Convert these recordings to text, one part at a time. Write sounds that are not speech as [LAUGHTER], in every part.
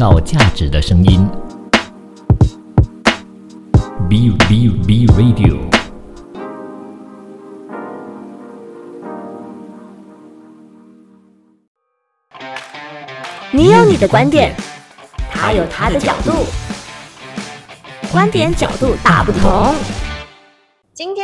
造价值的声音。B B B Radio。你有你的观点，他有他的角度，观点角度大不同。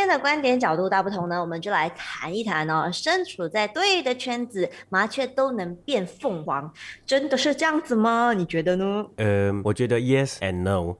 的观点角度大不同呢，我们就来谈一谈哦。身处在对的圈子，麻雀都能变凤凰，真的是这样子吗？你觉得呢？嗯，我觉得 yes and no。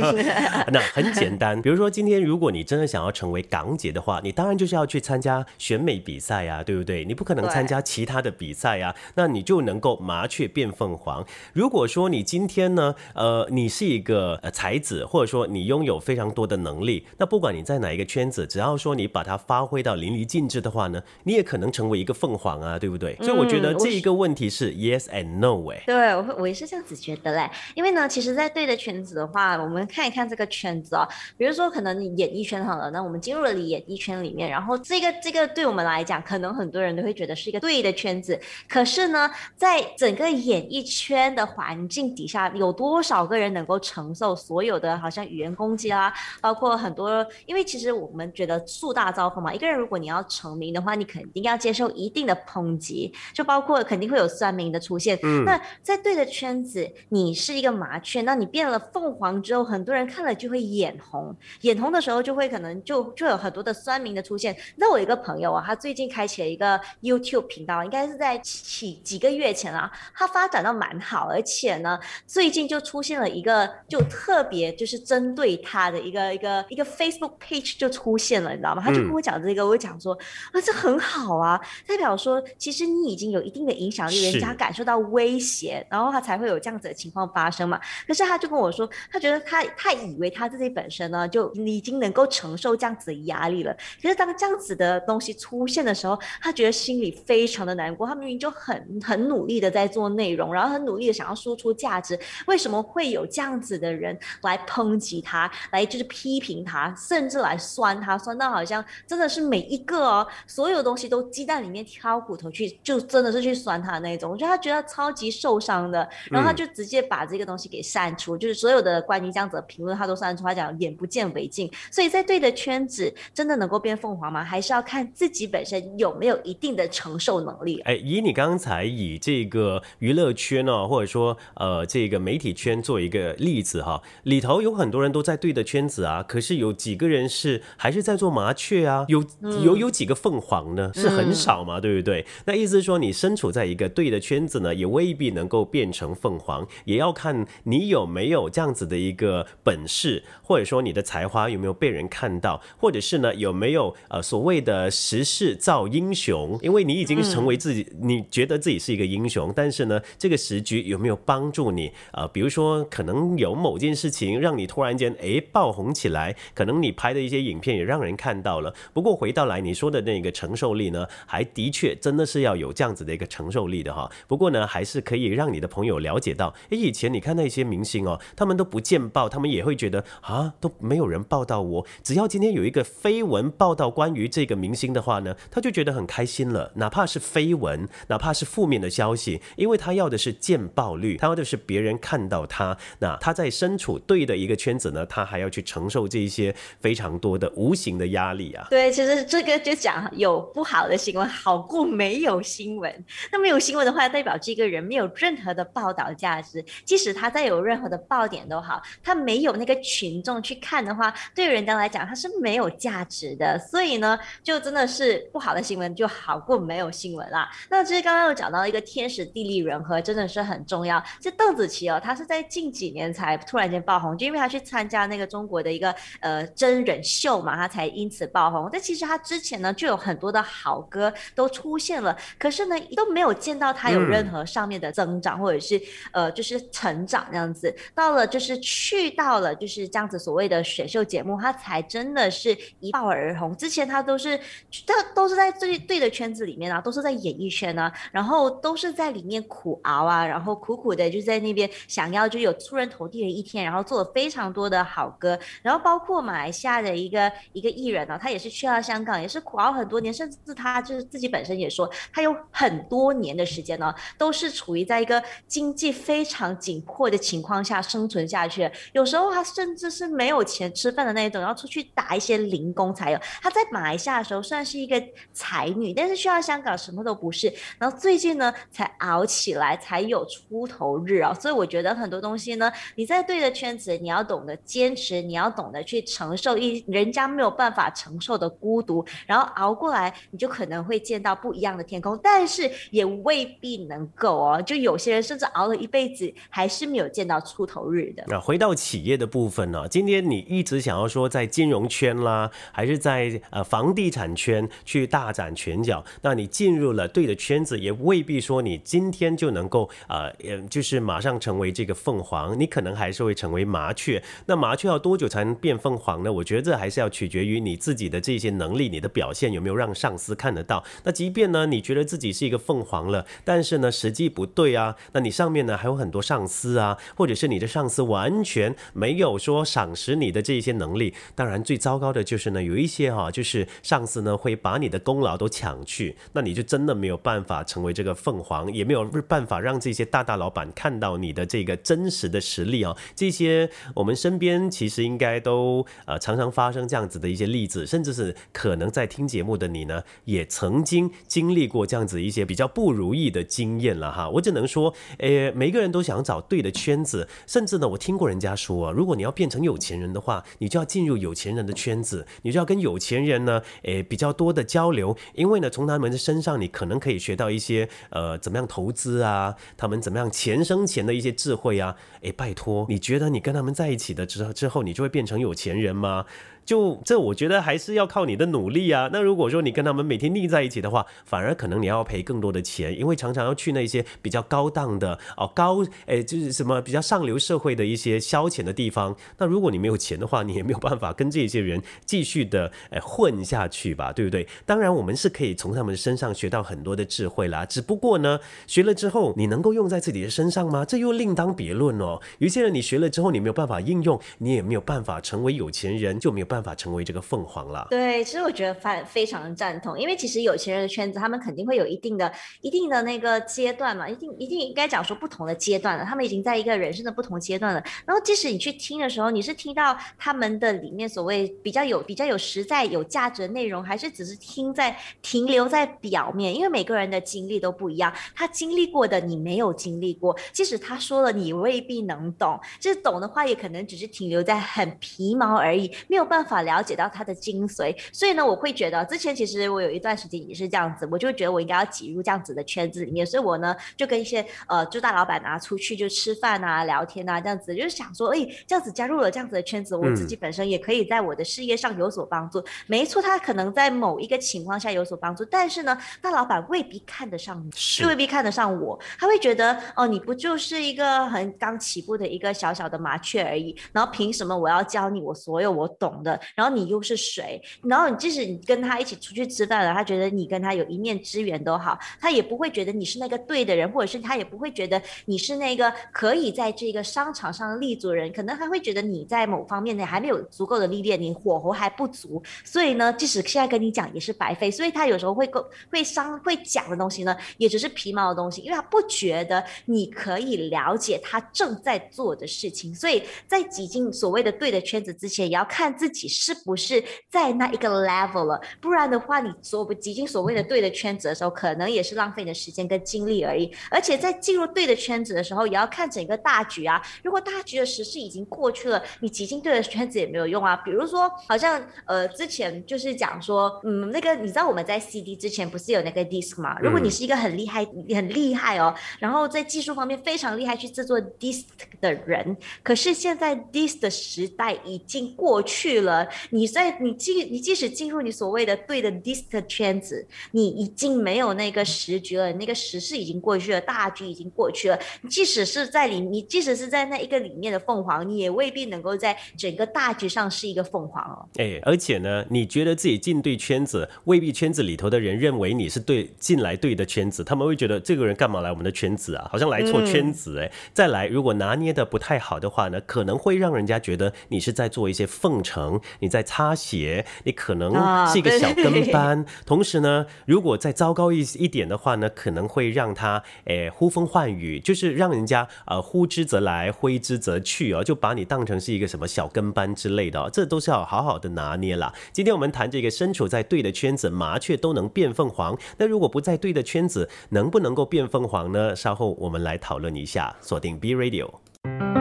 [LAUGHS] 那很简单，比如说今天如果你真的想要成为港姐的话，你当然就是要去参加选美比赛呀，对不对？你不可能参加其他的比赛呀，那你就能够麻雀变凤凰。如果说你今天呢，呃，你是一个呃才子，或者说你拥有非常多的能力，那不管你在哪一个圈子，只要说你把它发挥到淋漓尽致的话呢，你也可能成为一个凤凰啊，对不对？所以我觉得这一个问题是 yes and no 哎。对，我我也是这样子觉得嘞。因为呢，其实，在对的圈子的话，我们看一看这个圈子哦。比如说，可能你演艺圈好了，那我们进入了演艺圈里面，然后这个这个对我们来讲，可能很多人都会觉得是一个对的圈子。可是呢，在整个演艺圈的环境底下，有多少个人能够承受所有的好像语言攻击啊，包括很多，因为其实。我们觉得树大招风嘛，一个人如果你要成名的话，你肯定要接受一定的抨击，就包括肯定会有酸民的出现。嗯，那在对的圈子，你是一个麻雀，那你变了凤凰之后，很多人看了就会眼红，眼红的时候就会可能就就有很多的酸民的出现。那我一个朋友啊，他最近开启了一个 YouTube 频道，应该是在几几个月前啊，他发展到蛮好，而且呢，最近就出现了一个就特别就是针对他的一个一个一个 Facebook page 就。出现了，你知道吗？他就跟我讲这个，我讲说啊，这很好啊，代表说其实你已经有一定的影响力，人家感受到威胁，然后他才会有这样子的情况发生嘛。可是他就跟我说，他觉得他他以为他自己本身呢就已经能够承受这样子的压力了。可是当这样子的东西出现的时候，他觉得心里非常的难过。他明明就很很努力的在做内容，然后很努力的想要输出价值，为什么会有这样子的人来抨击他，来就是批评他，甚至来？酸他酸到好像真的是每一个哦，所有东西都鸡蛋里面挑骨头去，就真的是去酸他那种。我觉得他觉得超级受伤的，然后他就直接把这个东西给删除，就是所有的关于这样子的评论他都删除。他讲眼不见为净，所以在对的圈子真的能够变凤凰吗？还是要看自己本身有没有一定的承受能力。哎，以你刚才以这个娱乐圈哦，或者说呃这个媒体圈做一个例子哈，里头有很多人都在对的圈子啊，可是有几个人是。还是在做麻雀啊？有有有几个凤凰呢？是很少嘛，对不对？那意思是说，你身处在一个对的圈子呢，也未必能够变成凤凰，也要看你有没有这样子的一个本事，或者说你的才华有没有被人看到，或者是呢有没有呃所谓的时势造英雄？因为你已经成为自己，你觉得自己是一个英雄，但是呢这个时局有没有帮助你？呃，比如说可能有某件事情让你突然间哎爆红起来，可能你拍的一些影。片也让人看到了。不过回到来你说的那个承受力呢，还的确真的是要有这样子的一个承受力的哈。不过呢，还是可以让你的朋友了解到，诶，以前你看那些明星哦，他们都不见报，他们也会觉得啊，都没有人报道我。只要今天有一个绯闻报道关于这个明星的话呢，他就觉得很开心了。哪怕是绯闻，哪怕是负面的消息，因为他要的是见报率，他要的是别人看到他。那他在身处对的一个圈子呢，他还要去承受这一些非常多的。无形的压力啊，对，其实这个就讲有不好的新闻好过没有新闻。那没有新闻的话，代表这个人没有任何的报道价值。即使他再有任何的爆点都好，他没有那个群众去看的话，对人家来讲他是没有价值的。所以呢，就真的是不好的新闻就好过没有新闻啦。那其实刚刚有讲到一个天时地利人和，真的是很重要。这邓紫棋哦，她是在近几年才突然间爆红，就因为她去参加那个中国的一个呃真人秀。嘛，他才因此爆红。但其实他之前呢，就有很多的好歌都出现了，可是呢，都没有见到他有任何上面的增长，或者是呃，就是成长这样子。到了就是去到了就是这样子所谓的选秀节目，他才真的是一爆而红。之前他都是，他都是在最对的圈子里面啊，都是在演艺圈啊，然后都是在里面苦熬啊，然后苦苦的就在那边想要就有出人头地的一天，然后做了非常多的好歌，然后包括马来西亚的一。个一个艺人呢、他也是去到香港，也是苦熬很多年，甚至他就是自己本身也说，他有很多年的时间呢，都是处于在一个经济非常紧迫的情况下生存下去。有时候他甚至是没有钱吃饭的那一种，要出去打一些零工才有。他在马来西亚的时候算是一个才女，但是去到香港什么都不是。然后最近呢，才熬起来，才有出头日啊、所以我觉得很多东西呢，你在对的圈子，你要懂得坚持，你要懂得去承受一人家没有办法承受的孤独，然后熬过来，你就可能会见到不一样的天空，但是也未必能够哦。就有些人甚至熬了一辈子，还是没有见到出头日的。那回到企业的部分呢、今天你一直想要说在金融圈啦，还是在呃房地产圈去大展拳脚，那你进入了对的圈子，也未必说你今天就能够呃，就是马上成为这个凤凰，你可能还是会成为麻雀。那麻雀要多久才能变凤凰呢？我觉得这还是要取决于你自己的这些能力，你的表现有没有让上司看得到。那即便呢，你觉得自己是一个凤凰了，但是呢，时机不对啊，那你上面呢还有很多上司啊，或者是你的上司完全没有说赏识你的这些能力。当然，最糟糕的就是呢，有一些哈、就是上司呢会把你的功劳都抢去，那你就真的没有办法成为这个凤凰，也没有办法让这些大大老板看到你的这个真实的实力啊。这些我们身边其实应该都呃常常发生这样子的一些例子，甚至是可能在听节目的你呢，也曾经经历过这样子一些比较不如意的经验了哈。我只能说，诶，每个人都想找对的圈子，甚至呢，我听过人家说，如果你要变成有钱人的话，你就要进入有钱人的圈子，你就要跟有钱人呢，诶，比较多的交流，因为呢，从他们的身上你可能可以学到一些呃怎么样投资啊，他们怎么样钱生钱的一些智慧啊。诶，拜托，你觉得你跟他们在一起的之之后，你就会变成有钱人吗？就这，我觉得还是要靠你的努力啊。那如果说你跟他们每天腻在一起的话，反而可能你要赔更多的钱，因为常常要去那些比较高档的哦高诶，就是什么比较上流社会的一些消遣的地方。那如果你没有钱的话，你也没有办法跟这些人继续的诶混下去吧，对不对？当然，我们是可以从他们身上学到很多的智慧啦。只不过呢，学了之后你能够用在自己的身上吗？这又另当别论哦。有些人你学了之后你没有办法应用，你也没有办法成为有钱人，就没有办法成为这个凤凰了。对，其实我觉得非非常赞同，因为其实有钱人的圈子，他们肯定会有一定的、一定的那个阶段嘛，一定一定应该讲说不同的阶段了，他们已经在一个人生的不同阶段了。然后即使你去听的时候，你是听到他们的里面所谓比较有、比较有实在、有价值的内容，还是只是听在停留在表面？因为每个人的经历都不一样，他经历过的你没有经历过，即使他说了，你未必能懂。就是懂的话，也可能只是停留在很皮毛而已，没有办法了解到它的精髓。所以呢，我会觉得之前其实我有一段时间也是这样子，我就觉得我应该要挤入这样子的圈子里面，所以我呢就跟一些呃就大老板啊出去就吃饭啊、聊天啊这样子，就是想说，哎，这样子加入了这样子的圈子，我自己本身也可以在我的事业上有所帮助。没错，他可能在某一个情况下有所帮助，但是呢，大老板未必看得上你，是未必看得上我，他会觉得哦，你不就是一个很刚起步的一个小小的麻雀而已，然后凭什么我要教你我所有我懂的？然后你又是谁？然后你即使你跟他一起出去吃饭了，他觉得你跟他有一面之缘都好，他也不会觉得你是那个对的人，或者是他也不会觉得你是那个可以在这个商场上立足的人，可能他会觉得你在某方面呢还没有足够的历练，你火候还不足，所以呢，即使现在跟你讲也是白费，所以他有时候会够会伤会讲的东西呢，也只是皮毛的东西，因为他不觉得你可以了解他正在做的事情，所以在挤进所谓的对的圈子之前，也要看自己是不是在那一个 level 了，不然的话，你所挤进所谓的对的圈子的时候，可能也是浪费你的时间跟精力而已。而且在进入对的圈子的时候，也要看整个大局啊。如果大局的时势已经过去了，你挤进对的圈子也没有用啊。比如说，好像呃之前就是讲说，嗯，那个你知道我们在 CD 之前不是有那个 disc 吗？如果你是一个很厉害、很厉害哦，然后在技术方面非常厉害去制作 disc 的人，可是现在 disc 的时代已经过去了。你在你即你即使进入你所谓的对的 disc 的圈子，你已经没有那个时局了，那个时事已经过去了，大局已经过去了。即使是在里，你即使是在那一个里面的凤凰，你也未必能够在整个大局上是一个凤凰哦。哎，而且呢，你觉得自己进对圈子，未必圈子里头的人认为你是对进来对的圈子，他们会觉得这个人干嘛来我们的圈子啊？好像来错圈子哎。再来，如果拿捏的不太好的话呢，可能会让人家觉得你是在做一些奉承能你在擦鞋，你可能啊是一个小跟班。同时呢，如果再糟糕一一点的话呢，可能会让他诶呼风唤雨，就是让人家呃呼之则来，挥之则去哦，就把你当成是一个什么小跟班之类的、哦，这都是要好好的拿捏啦。今天我们谈这个身处在对的圈子，麻雀都能变凤凰。那如果不在对的圈子，能不能够变凤凰呢？稍后我们来讨论一下。锁定 B Radio。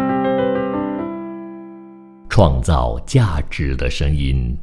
创造价值的声音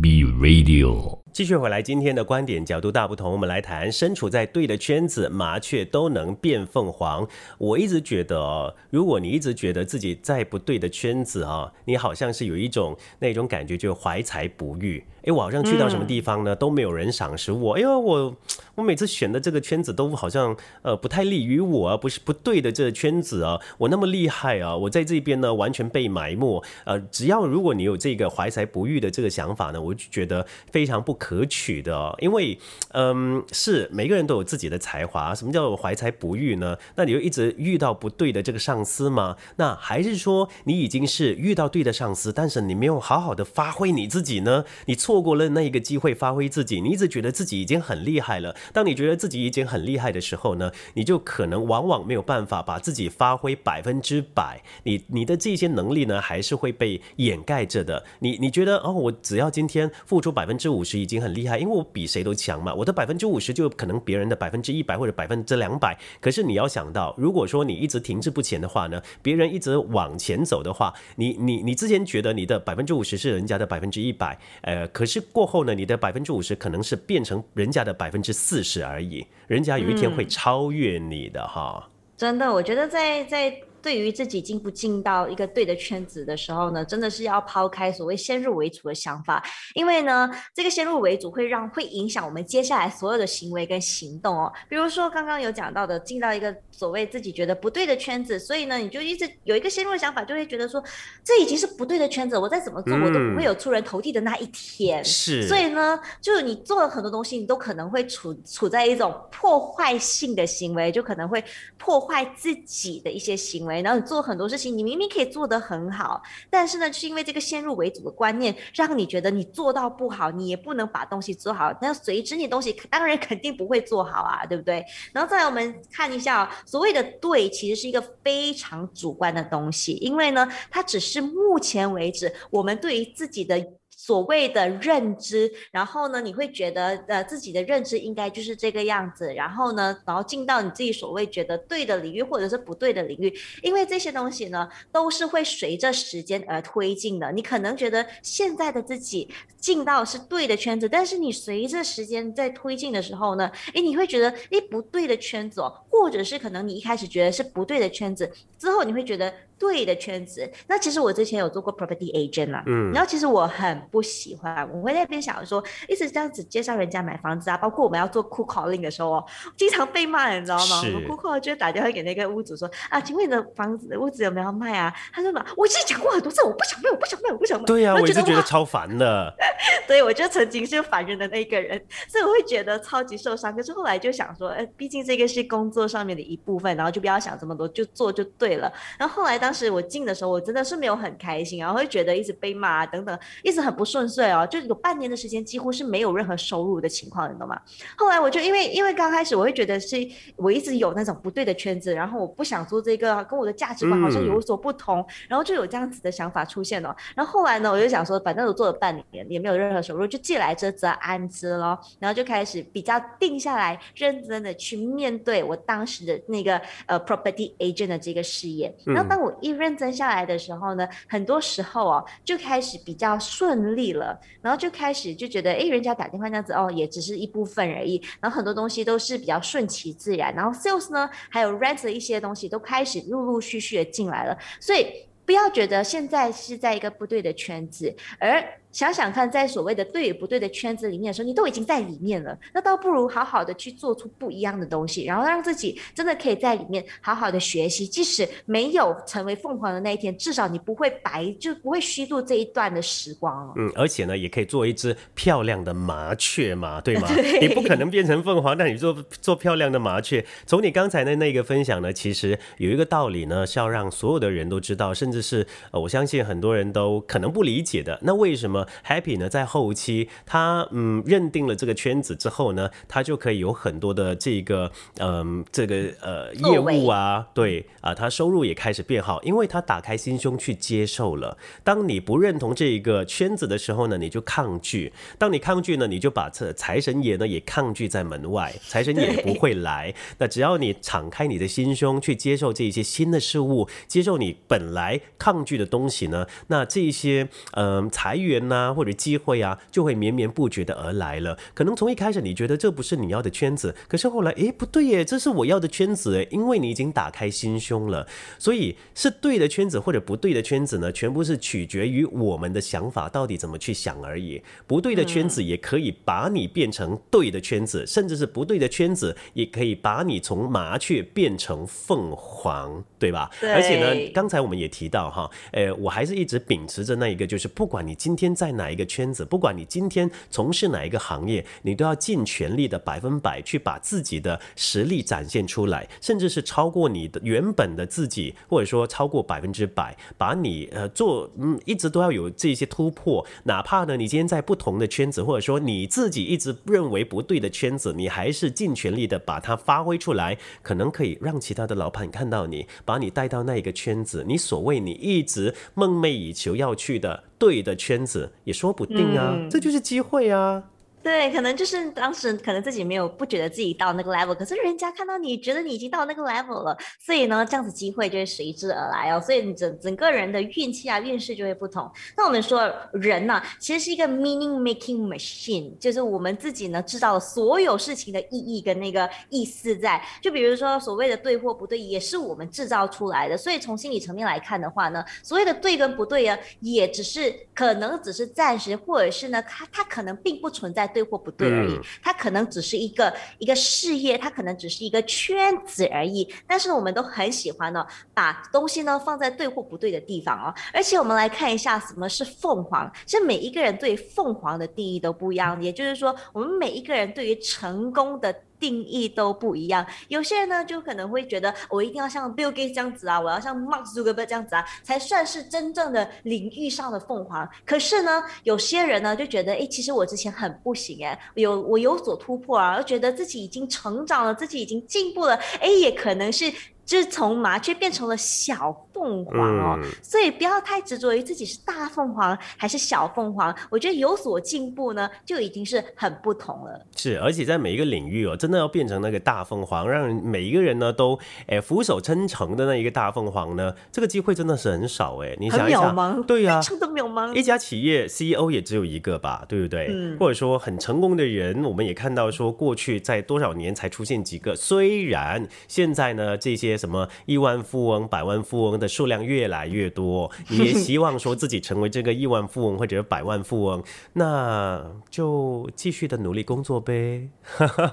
，B Radio。继续回来，今天的观点角度大不同，我们来谈身处在对的圈子，麻雀都能变凤凰。我一直觉得哦，如果你一直觉得自己在不对的圈子啊，你好像是有一种那种感觉，就怀才不遇。诶，我好像去到什么地方呢，都没有人赏识我。哎呦，我我每次选的这个圈子都好像呃不太利于我，不是不对的这个圈子啊，我那么厉害啊，我在这边呢完全被埋没。呃，只要如果你有这个怀才不遇的这个想法呢，我就觉得非常不可取的哦，因为嗯是每个人都有自己的才华，什么叫怀才不遇呢？那你就一直遇到不对的这个上司吗？那还是说你已经是遇到对的上司，但是你没有好好的发挥你自己呢？你错过了那一个机会发挥自己，你一直觉得自己已经很厉害了。当你觉得自己已经很厉害的时候呢，你就可能往往没有办法把自己发挥百分之百，你你的这些能力呢，还是会被掩盖着的。你你觉得哦，我只要今天付出百分之五十已经很厉害，因为我比谁都强嘛，我的百分之五十就可能别人的百分之一百或者百分之两百。可是你要想到，如果说你一直停滞不前的话呢，别人一直往前走的话，你你你之前觉得你的百分之五十是人家的百分之一百，呃，可是过后呢，你的百分之五十可能是变成人家的百分之四十而已，人家有一天会超越你的哈。真的，我觉得在在对于自己进不进到一个对的圈子的时候呢，真的是要抛开所谓先入为主的想法，因为呢，这个先入为主会让会影响我们接下来所有的行为跟行动哦。比如说刚刚有讲到的，进到一个所谓自己觉得不对的圈子，所以呢，你就一直有一个先入的想法，就会觉得说这已经是不对的圈子，我再怎么做我都不会有出人头地的那一天。是，所以呢，就是你做了很多东西，你都可能会处处在一种破坏性的行为，就可能会破坏自己的一些行为。然后你做很多事情，你明明可以做得很好，但是呢，就是因为这个先入为主的观念，让你觉得你做到不好，你也不能把东西做好。那随之你东西当然肯定不会做好啊，对不对？然后再来我们看一下、所谓的对，其实是一个非常主观的东西，因为呢，它只是目前为止我们对于自己的。所谓的认知，然后呢，你会觉得呃自己的认知应该就是这个样子，然后呢，然后进到你自己所谓觉得对的领域或者是不对的领域，因为这些东西呢都是会随着时间而推进的。你可能觉得现在的自己进到是对的圈子，但是你随着时间在推进的时候呢，诶，你会觉得诶不对的圈子哦，或者是可能你一开始觉得是不对的圈子，之后你会觉得对的圈子。那其实我之前有做过 property agent 啦，嗯，然后其实我很。不喜欢，我会在那边想说，一直这样子介绍人家买房子啊，包括我们要做 cold calling 的时候哦，经常被骂，你知道吗？我们 cold call 就会打电话给那个屋主说啊，请问你的房子屋子有没有要卖啊？他说嘛，我已经讲过很多次，我不想卖，我不想卖，我不想卖。对呀、啊，我就也是觉得超烦的。[LAUGHS] 对，我就曾经是烦人的那一个人，所以我会觉得超级受伤。可是后来就想说，哎，毕竟这个是工作上面的一部分，然后就不要想这么多，就做就对了。然后后来当时我进的时候，我真的是没有很开心，然后会觉得一直被骂啊等等，一直很不顺遂哦，就有半年的时间几乎是没有任何收入的情况，你懂吗？后来我就因为因为刚开始我会觉得是我一直有那种不对的圈子，然后我不想做这个，跟我的价值观好像有所不同，然后就有这样子的想法出现了。然后后来呢，我就想说，反正我做了半年也没有任何收入，就既来之则安之咯。然后就开始比较定下来，认真的去面对我当时的那个呃 property agent 的这个事业。然后当我一认真下来的时候呢，很多时候哦就开始比较顺利了。然后就开始就觉得，哎，人家打电话那样子哦，也只是一部分而已。然后很多东西都是比较顺其自然。然后 sales 呢，还有 rent 的一些东西都开始陆陆续续的进来了。所以不要觉得现在是在一个不对的圈子，而想想看，在所谓的对与不对的圈子里面的时候，你都已经在里面了，那倒不如好好的去做出不一样的东西，然后让自己真的可以在里面好好的学习。即使没有成为凤凰的那一天，至少你不会白，就不会虚度这一段的时光。嗯，而且呢，也可以做一只漂亮的麻雀嘛，[LAUGHS] 对吗？对你不可能变成凤凰，但你做做漂亮的麻雀。从你刚才的那个分享呢，其实有一个道理呢，是要让所有的人都知道，甚至是呃，我相信很多人都可能不理解的。那为什么 Happy 呢？在后期他嗯认定了这个圈子之后呢，他就可以有很多的这个嗯这个呃业务啊，对啊，他收入也开始变好，因为他打开心胸去接受了。当你不认同这一个圈子的时候呢，你就抗拒；当你抗拒呢，你就把这财神爷呢也抗拒在门外，财神爷也不会来。那只要你敞开你的心胸去接受这一些新的事物，接受你本来抗拒的东西呢，那这一些嗯、财源呐、或者机会啊，就会绵绵不绝的而来了。可能从一开始你觉得这不是你要的圈子，可是后来诶不对耶，这是我要的圈子诶，因为你已经打开心胸了，所以是对的圈子或者不对的圈子呢，全部是取决于我们的想法到底怎么去想而已。不对的圈子也可以把你变成对的圈子，甚至是不对的圈子也可以把你从麻雀变成凤凰，对吧？对而且呢，刚才我们也提到哈，呃，我还是一直秉持着那一个，就是不管你今天在哪一个圈子，不管你今天从事哪一个行业，你都要尽全力的百分百去把自己的实力展现出来，甚至是超过你的原本的自己，或者说超过百分之百，把你呃做嗯一直都要有这些突破，哪怕呢你今天在不同的圈子，或者说你自己一直认为不对的圈子，你还是尽全力的把它发挥出来，可能可以让其他的老板看到你，把你带到那一个圈子，你所谓你一直梦寐以求要去的对的圈子，也说不定啊，嗯这就是机会啊。对，可能就是当时可能自己没有不觉得自己到那个 level，可是人家看到你觉得你已经到那个 level 了，所以呢，这样子机会就会随之而来哦。所以你整整个人的运气啊、运势就会不同。那我们说人呢、其实是一个 meaning making machine，就是我们自己呢制造了所有事情的意义跟那个意思在。就比如说所谓的对或不对，也是我们制造出来的。所以从心理层面来看的话呢，所谓的对跟不对啊，也只是可能只是暂时，或者是呢，它它可能并不存在对或不对而已，嗯它可能只是一个一个事业，它可能只是一个圈子而已。但是我们都很喜欢呢，把东西呢放在对或不对的地方哦。而且我们来看一下什么是凤凰，其实每一个人对凤凰的定义都不一样，也就是说，我们每一个人对于成功的。定义都不一样，有些人呢就可能会觉得我一定要像 Bill Gates 这样子啊，我要像 Mark Zuckerberg 这样子啊，才算是真正的领域上的凤凰。可是呢，有些人呢就觉得，哎，其实我之前很不行哎，有我有所突破啊，而觉得自己已经成长了，自己已经进步了，哎，也可能是。就是从麻雀变成了小凤凰哦，嗯所以不要太执着于自己是大凤凰还是小凤凰，我觉得有所进步呢，就已经是很不同了。是，而且在每一个领域哦，真的要变成那个大凤凰，让每一个人呢都哎俯首称臣的那一个大凤凰呢，这个机会真的是很少哎。你很想一想，对呀、非常的渺茫。一家企业 CEO 也只有一个吧，对不对？嗯或者说很成功的人，我们也看到说过去在多少年才出现几个。虽然现在呢，这些什么亿万富翁、百万富翁的数量越来越多，你 [LAUGHS] 也希望说自己成为这个亿万富翁或者百万富翁，那就继续的努力工作呗。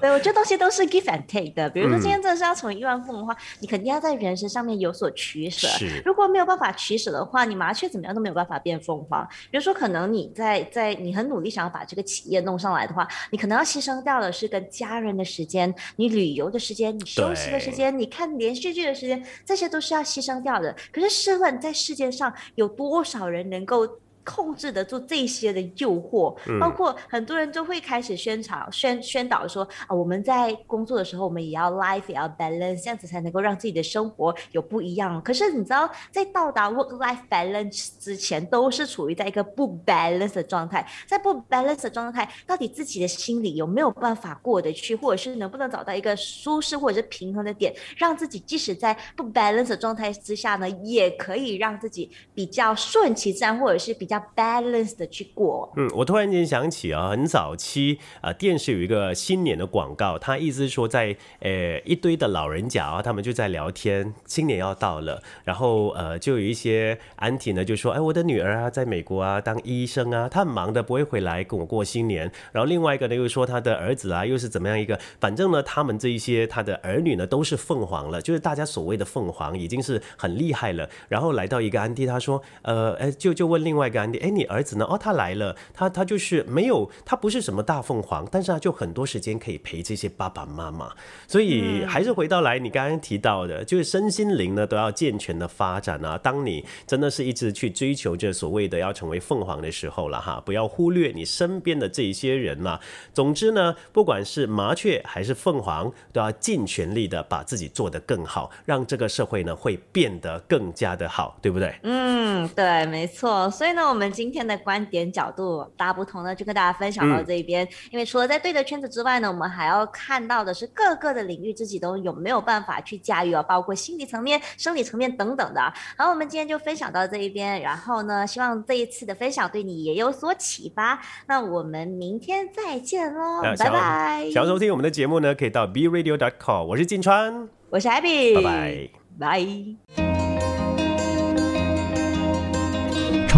对，我觉得东西都是 give and take 的。比如说嗯今天真的是要成为亿万富翁的话，你肯定要在人生上面有所取舍。如果没有办法取舍的话，你麻雀怎么样都没有办法变凤凰。比如说，可能你在在你很努力想要把这个企业弄上来的话，你可能要牺牲掉的是跟家人的时间、你旅游的时间、你休息的时间、你看连续剧的时间，这些都是要牺牲掉的。可是试问，在世界上有多少人能够？控制得住这些的诱惑，嗯包括很多人就会开始宣传宣宣导说啊，我们在工作的时候，我们也要 life 也要 balance，这样子才能够让自己的生活有不一样。可是你知道，在到达 work life balance 之前，都是处于在一个不 balance 的状态。在不 balance 的状态，到底自己的心里有没有办法过得去，或者是能不能找到一个舒适或者是平衡的点，让自己即使在不 balance 的状态之下呢，也可以让自己比较顺其自然，或者是比较 balance 的去过。嗯，我突然间想起啊，很早期啊，电视有一个新年的广告，他意思是说在呃一堆的老人家啊，他们就在聊天，新年要到了，然后呃就有一些安迪呢就说，哎，我的女儿啊在美国啊当医生啊，她很忙的不会回来跟我过新年。然后另外一个呢又说他的儿子啊又是怎么样一个，反正呢他们这一些他的儿女呢都是凤凰了，就是大家所谓的凤凰已经是很厉害了。然后来到一个安迪，他说，呃，哎，就就问另外一个安迪，哎，你儿子呢？哦，他来了，他他就是没有，他不是什么大凤凰，但是他就很多时间可以陪这些爸爸妈妈。所以还是回到来，你刚刚提到的，就是身心灵呢都要健全的发展啊。当你真的是一直去追求着所谓的要成为凤凰的时候了哈，不要忽略你身边的这一些人嘛。总之呢，不管是麻雀还是凤凰，都要尽全力的把自己做得更好，让这个社会呢会变得更加的好，对不对？嗯，对，没错。所以呢，我们今天的观点角度大不同呢，就跟大家分享到这一边。因为除了在对的圈子之外呢，我们还要看到的是各个的领域自己都有没有办法去驾驭啊，包括心理层面、生理层面等等的。好，我们今天就分享到这一边。然后呢，希望这一次的分享对你也有所启发。那我们明天再见喽，拜拜。想要收听我们的节目呢，可以到 b radio dot com。我是金川，我是 Abby，拜拜，拜。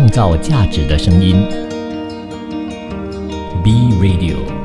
创造价值的声音，B Radio。